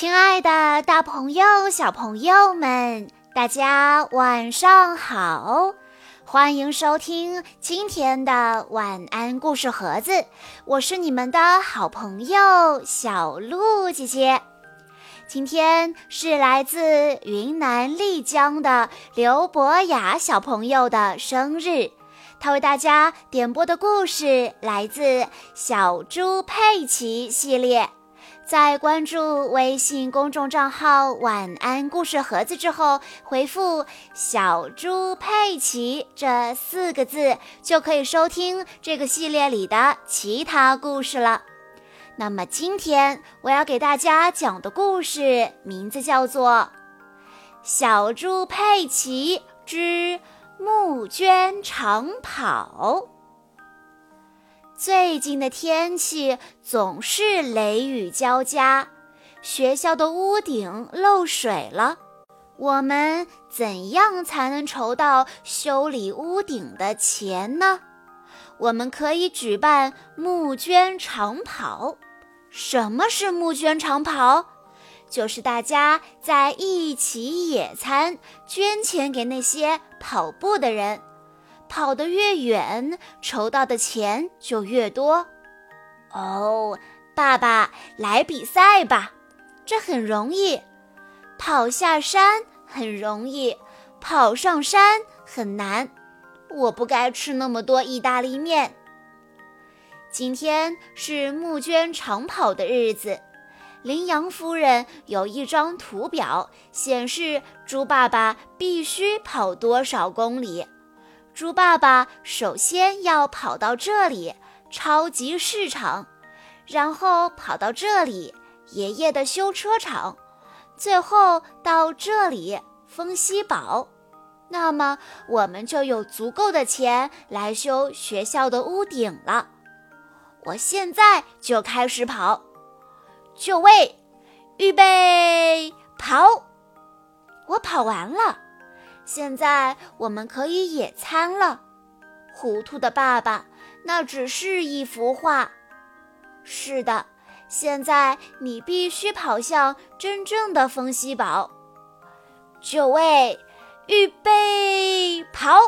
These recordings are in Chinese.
亲爱的，大朋友、小朋友们，大家晚上好！欢迎收听今天的晚安故事盒子，我是你们的好朋友小鹿姐姐。今天是来自云南丽江的刘博雅小朋友的生日，他为大家点播的故事来自《小猪佩奇》系列。在关注微信公众账号“晚安故事盒子”之后，回复“小猪佩奇”这四个字，就可以收听这个系列里的其他故事了。那么今天我要给大家讲的故事名字叫做《小猪佩奇之募捐长跑》。最近的天气总是雷雨交加，学校的屋顶漏水了。我们怎样才能筹到修理屋顶的钱呢？我们可以举办募捐长跑。什么是募捐长跑？就是大家在一起野餐，捐钱给那些跑步的人。跑得越远，筹到的钱就越多。哦，爸爸，来比赛吧！这很容易，跑下山很容易，跑上山很难。我不该吃那么多意大利面。今天是募捐长跑的日子，羚羊夫人有一张图表，显示猪爸爸必须跑多少公里。猪爸爸首先要跑到这里，超级市场，然后跑到这里，爷爷的修车厂，最后到这里，风息堡。那么我们就有足够的钱来修学校的屋顶了。我现在就开始跑，就位，预备，跑！我跑完了。现在我们可以野餐了。糊涂的爸爸，那只是一幅画。是的，现在你必须跑向真正的风息堡。就位，预备，跑！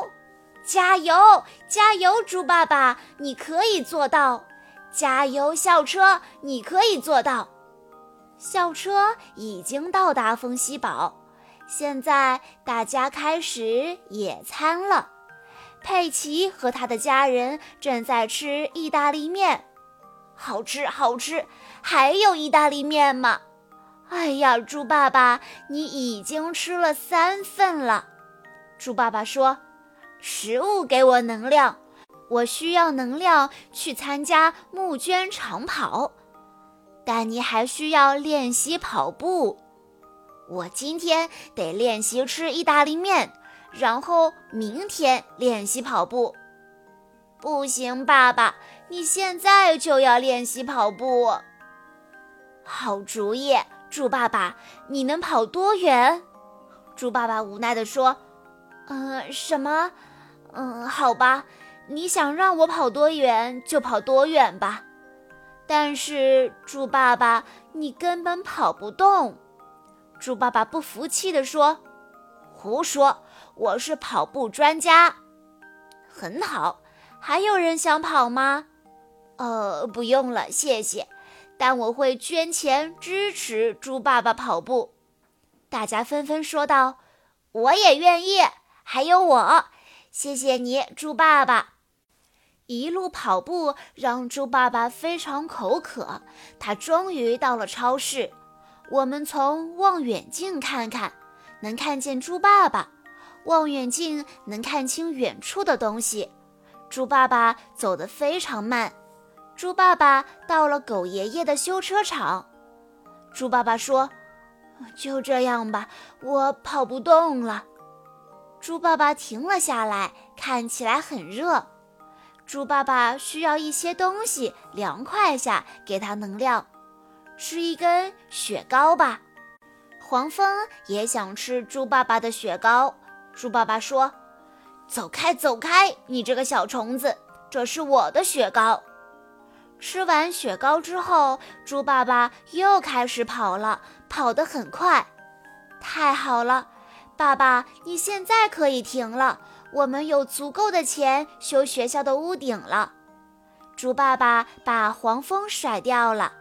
加油，加油，猪爸爸，你可以做到！加油，校车，你可以做到！校车已经到达风息堡。现在大家开始野餐了。佩奇和他的家人正在吃意大利面，好吃好吃。还有意大利面吗？哎呀，猪爸爸，你已经吃了三份了。猪爸爸说：“食物给我能量，我需要能量去参加募捐长跑。但你还需要练习跑步。”我今天得练习吃意大利面，然后明天练习跑步。不行，爸爸，你现在就要练习跑步。好主意，猪爸爸，你能跑多远？猪爸爸无奈地说：“嗯，什么？嗯，好吧，你想让我跑多远就跑多远吧。但是，猪爸爸，你根本跑不动。”猪爸爸不服气地说：“胡说！我是跑步专家。”很好，还有人想跑吗？呃，不用了，谢谢。但我会捐钱支持猪爸爸跑步。大家纷纷说道：“我也愿意。”还有我，谢谢你，猪爸爸。一路跑步让猪爸爸非常口渴，他终于到了超市。我们从望远镜看看，能看见猪爸爸。望远镜能看清远处的东西。猪爸爸走得非常慢。猪爸爸到了狗爷爷的修车厂。猪爸爸说：“就这样吧，我跑不动了。”猪爸爸停了下来，看起来很热。猪爸爸需要一些东西凉快下，给他能量。吃一根雪糕吧，黄蜂也想吃猪爸爸的雪糕。猪爸爸说：“走开，走开，你这个小虫子，这是我的雪糕。”吃完雪糕之后，猪爸爸又开始跑了，跑得很快。太好了，爸爸，你现在可以停了。我们有足够的钱修学校的屋顶了。猪爸爸把黄蜂甩掉了，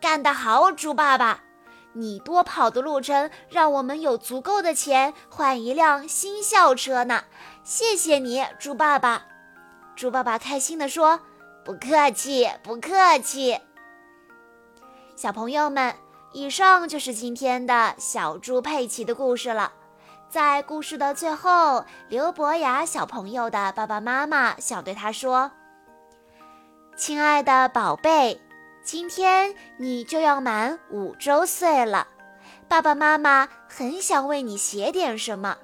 干得好，猪爸爸！你多跑的路程让我们有足够的钱换一辆新校车呢。谢谢你，猪爸爸。猪爸爸开心地说：“不客气，不客气。”小朋友们，以上就是今天的小猪佩奇的故事了。在故事的最后，刘博雅小朋友的爸爸妈妈想对他说：“亲爱的宝贝，今天你就要满五周岁了，爸爸妈妈很想为你写点什么，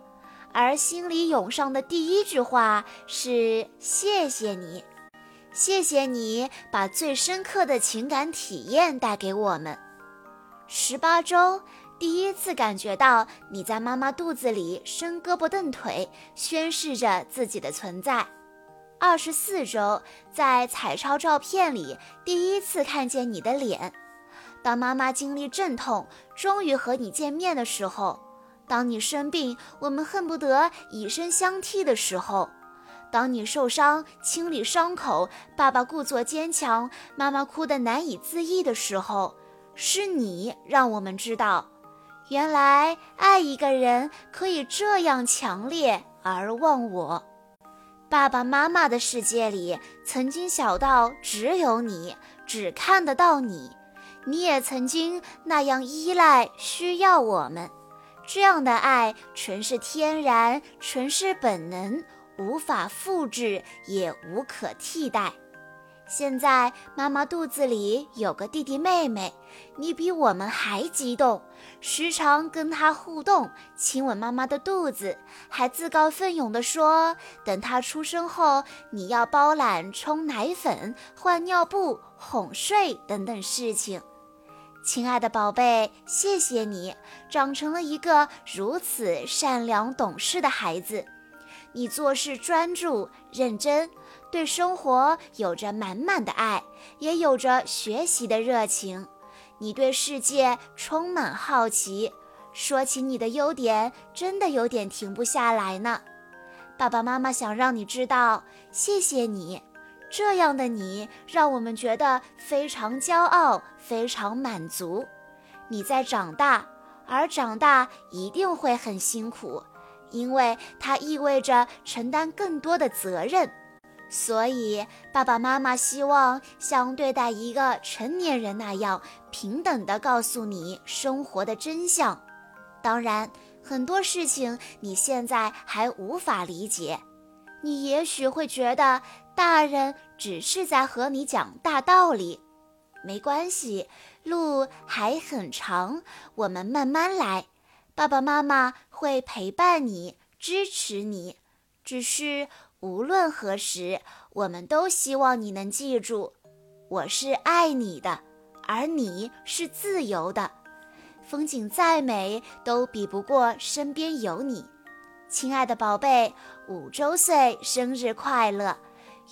而心里涌上的第一句话是谢谢你，谢谢你把最深刻的情感体验带给我们。十八周。”第一次感觉到你在妈妈肚子里伸胳膊蹬腿，宣示着自己的存在。二十四周，在彩超照片里第一次看见你的脸。当妈妈经历阵痛，终于和你见面的时候；当你生病，我们恨不得以身相替的时候；当你受伤，清理伤口，爸爸故作坚强，妈妈哭得难以自抑的时候，是你让我们知道。原来爱一个人可以这样强烈而忘我。爸爸妈妈的世界里，曾经小到只有你，只看得到你。你也曾经那样依赖、需要我们。这样的爱纯是天然，纯是本能，无法复制，也无可替代。现在妈妈肚子里有个弟弟妹妹，你比我们还激动，时常跟他互动，亲吻妈妈的肚子，还自告奋勇地说，等他出生后，你要包揽冲奶粉、换尿布、哄睡等等事情。亲爱的宝贝，谢谢你长成了一个如此善良懂事的孩子，你做事专注认真。对生活有着满满的爱，也有着学习的热情。你对世界充满好奇，说起你的优点，真的有点停不下来呢。爸爸妈妈想让你知道，谢谢你，这样的你让我们觉得非常骄傲，非常满足。你在长大，而长大一定会很辛苦，因为它意味着承担更多的责任。所以，爸爸妈妈希望像对待一个成年人那样平等地告诉你生活的真相。当然，很多事情你现在还无法理解，你也许会觉得大人只是在和你讲大道理。没关系，路还很长，我们慢慢来。爸爸妈妈会陪伴你，支持你。只是。无论何时，我们都希望你能记住，我是爱你的，而你是自由的。风景再美，都比不过身边有你。亲爱的宝贝，五周岁生日快乐！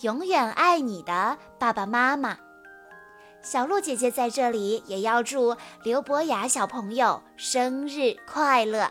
永远爱你的爸爸妈妈。小鹿姐姐在这里也要祝刘博雅小朋友生日快乐。